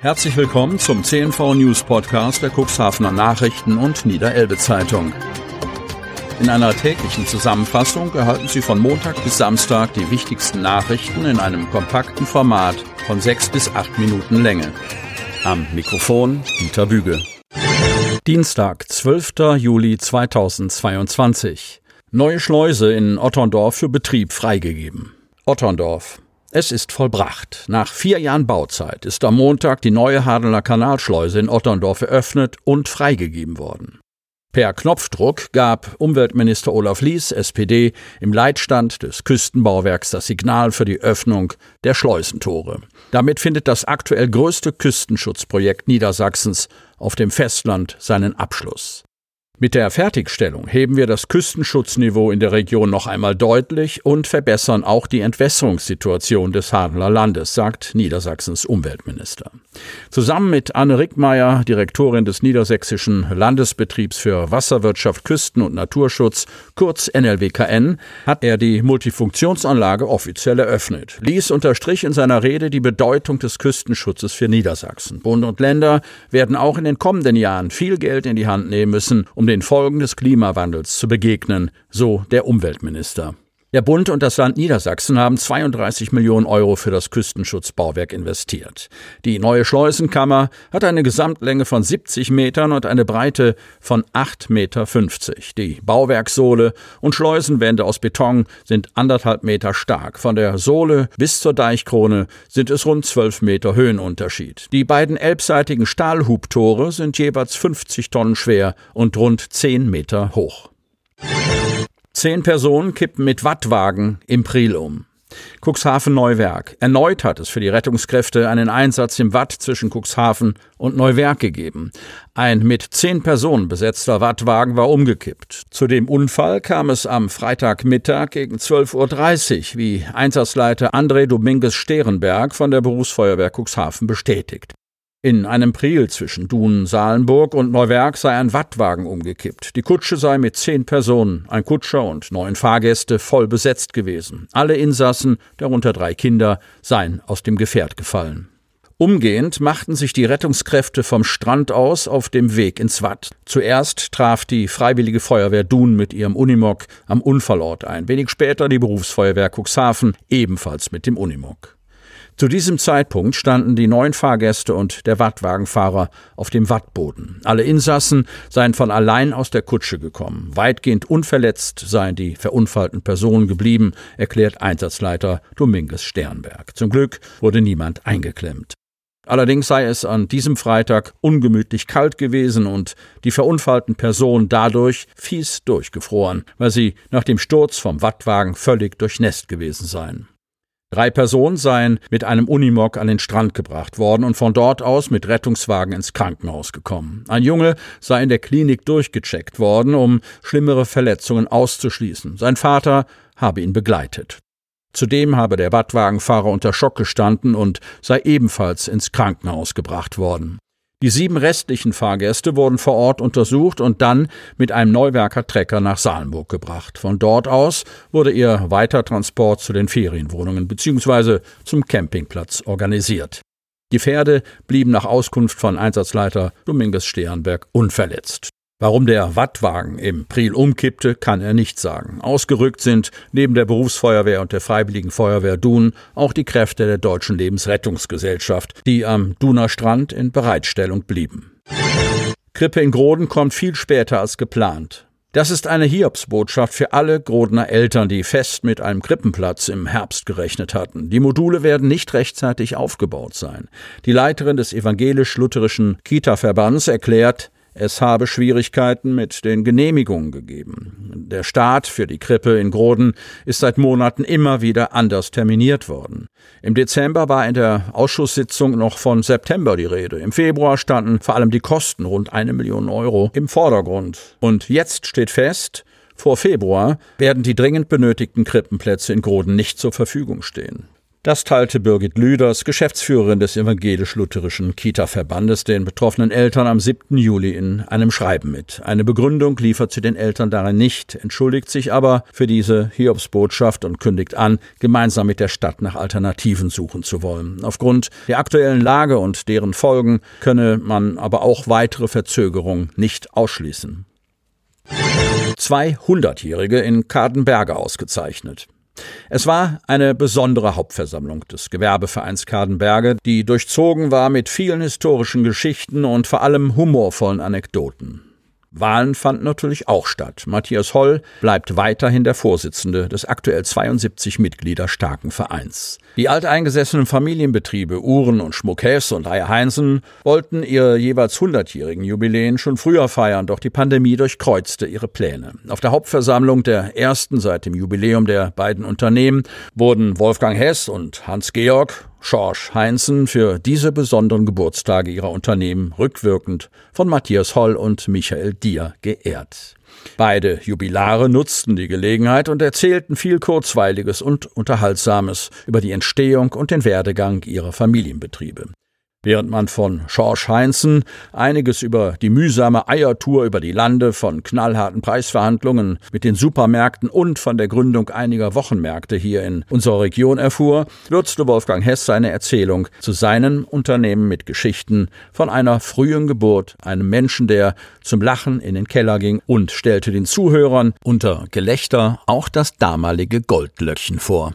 Herzlich willkommen zum CNV News Podcast der Cuxhavener Nachrichten und Niederelbe Zeitung. In einer täglichen Zusammenfassung erhalten Sie von Montag bis Samstag die wichtigsten Nachrichten in einem kompakten Format von sechs bis acht Minuten Länge. Am Mikrofon Dieter Büge. Dienstag, 12. Juli 2022. Neue Schleuse in Otterndorf für Betrieb freigegeben. Otterndorf. Es ist vollbracht. Nach vier Jahren Bauzeit ist am Montag die neue Hadener Kanalschleuse in Otterndorf eröffnet und freigegeben worden. Per Knopfdruck gab Umweltminister Olaf Lies, SPD, im Leitstand des Küstenbauwerks das Signal für die Öffnung der Schleusentore. Damit findet das aktuell größte Küstenschutzprojekt Niedersachsens auf dem Festland seinen Abschluss. Mit der Fertigstellung heben wir das Küstenschutzniveau in der Region noch einmal deutlich und verbessern auch die Entwässerungssituation des Hadener Landes, sagt Niedersachsens Umweltminister. Zusammen mit Anne Rickmeier, Direktorin des Niedersächsischen Landesbetriebs für Wasserwirtschaft, Küsten- und Naturschutz, kurz NLWKN, hat er die Multifunktionsanlage offiziell eröffnet. Lies unterstrich in seiner Rede die Bedeutung des Küstenschutzes für Niedersachsen. Bund und Länder werden auch in den kommenden Jahren viel Geld in die Hand nehmen müssen, um den Folgen des Klimawandels zu begegnen, so der Umweltminister. Der Bund und das Land Niedersachsen haben 32 Millionen Euro für das Küstenschutzbauwerk investiert. Die neue Schleusenkammer hat eine Gesamtlänge von 70 Metern und eine Breite von 8,50 Meter. Die Bauwerkssohle und Schleusenwände aus Beton sind anderthalb Meter stark. Von der Sohle bis zur Deichkrone sind es rund 12 Meter Höhenunterschied. Die beiden elbseitigen Stahlhubtore sind jeweils 50 Tonnen schwer und rund 10 Meter hoch. Zehn Personen kippen mit Wattwagen im Priel um. Cuxhaven Neuwerk. Erneut hat es für die Rettungskräfte einen Einsatz im Watt zwischen Cuxhaven und Neuwerk gegeben. Ein mit zehn Personen besetzter Wattwagen war umgekippt. Zu dem Unfall kam es am Freitagmittag gegen 12.30 Uhr, wie Einsatzleiter André Dominguez Sterenberg von der Berufsfeuerwehr Cuxhaven bestätigt. In einem Priel zwischen Dun, Salenburg und Neuwerk sei ein Wattwagen umgekippt. Die Kutsche sei mit zehn Personen, ein Kutscher und neun Fahrgäste voll besetzt gewesen. Alle Insassen, darunter drei Kinder, seien aus dem Gefährt gefallen. Umgehend machten sich die Rettungskräfte vom Strand aus auf dem Weg ins Watt. Zuerst traf die Freiwillige Feuerwehr Dun mit ihrem Unimog am Unfallort ein. Wenig später die Berufsfeuerwehr Cuxhaven ebenfalls mit dem Unimog. Zu diesem Zeitpunkt standen die neun Fahrgäste und der Wattwagenfahrer auf dem Wattboden. Alle Insassen seien von allein aus der Kutsche gekommen. Weitgehend unverletzt seien die verunfallten Personen geblieben, erklärt Einsatzleiter Dominguez Sternberg. Zum Glück wurde niemand eingeklemmt. Allerdings sei es an diesem Freitag ungemütlich kalt gewesen und die verunfallten Personen dadurch fies durchgefroren, weil sie nach dem Sturz vom Wattwagen völlig durchnässt gewesen seien. Drei Personen seien mit einem Unimog an den Strand gebracht worden und von dort aus mit Rettungswagen ins Krankenhaus gekommen. Ein Junge sei in der Klinik durchgecheckt worden, um schlimmere Verletzungen auszuschließen. Sein Vater habe ihn begleitet. Zudem habe der Wattwagenfahrer unter Schock gestanden und sei ebenfalls ins Krankenhaus gebracht worden. Die sieben restlichen Fahrgäste wurden vor Ort untersucht und dann mit einem Neuwerker Trecker nach Salenburg gebracht. Von dort aus wurde ihr Weitertransport zu den Ferienwohnungen bzw. zum Campingplatz organisiert. Die Pferde blieben nach Auskunft von Einsatzleiter Dominguez Sternberg unverletzt. Warum der Wattwagen im Priel umkippte, kann er nicht sagen. Ausgerückt sind neben der Berufsfeuerwehr und der Freiwilligen Feuerwehr Dun auch die Kräfte der Deutschen Lebensrettungsgesellschaft, die am Duner Strand in Bereitstellung blieben. Krippe in Groden kommt viel später als geplant. Das ist eine Hiobsbotschaft für alle Grodener Eltern, die fest mit einem Krippenplatz im Herbst gerechnet hatten. Die Module werden nicht rechtzeitig aufgebaut sein. Die Leiterin des evangelisch-lutherischen Kita-Verbands erklärt, es habe Schwierigkeiten mit den Genehmigungen gegeben. Der Start für die Krippe in Groden ist seit Monaten immer wieder anders terminiert worden. Im Dezember war in der Ausschusssitzung noch von September die Rede. Im Februar standen vor allem die Kosten rund eine Million Euro im Vordergrund. Und jetzt steht fest, vor Februar werden die dringend benötigten Krippenplätze in Groden nicht zur Verfügung stehen. Das teilte Birgit Lüders, Geschäftsführerin des evangelisch-lutherischen Kita-Verbandes, den betroffenen Eltern am 7. Juli in einem Schreiben mit. Eine Begründung liefert sie den Eltern darin nicht, entschuldigt sich aber für diese Hiobsbotschaft und kündigt an, gemeinsam mit der Stadt nach Alternativen suchen zu wollen. Aufgrund der aktuellen Lage und deren Folgen könne man aber auch weitere Verzögerungen nicht ausschließen. 200-Jährige in Kadenberge ausgezeichnet. Es war eine besondere Hauptversammlung des Gewerbevereins Kadenberge, die durchzogen war mit vielen historischen Geschichten und vor allem humorvollen Anekdoten. Wahlen fanden natürlich auch statt. Matthias Holl bleibt weiterhin der Vorsitzende des aktuell 72 Mitglieder starken Vereins. Die alteingesessenen Familienbetriebe Uhren und Schmuckhess und Eier Heinsen wollten ihre jeweils 100-jährigen Jubiläen schon früher feiern, doch die Pandemie durchkreuzte ihre Pläne. Auf der Hauptversammlung der ersten seit dem Jubiläum der beiden Unternehmen wurden Wolfgang Hess und Hans Georg Schorsch Heinzen für diese besonderen Geburtstage ihrer Unternehmen rückwirkend von Matthias Holl und Michael Dier geehrt. Beide Jubilare nutzten die Gelegenheit und erzählten viel Kurzweiliges und Unterhaltsames über die Entstehung und den Werdegang ihrer Familienbetriebe. Während man von Schorsch Heinzen einiges über die mühsame Eiertour über die Lande, von knallharten Preisverhandlungen mit den Supermärkten und von der Gründung einiger Wochenmärkte hier in unserer Region erfuhr, würzte Wolfgang Hess seine Erzählung zu seinem Unternehmen mit Geschichten von einer frühen Geburt, einem Menschen, der zum Lachen in den Keller ging und stellte den Zuhörern unter Gelächter auch das damalige Goldlöckchen vor.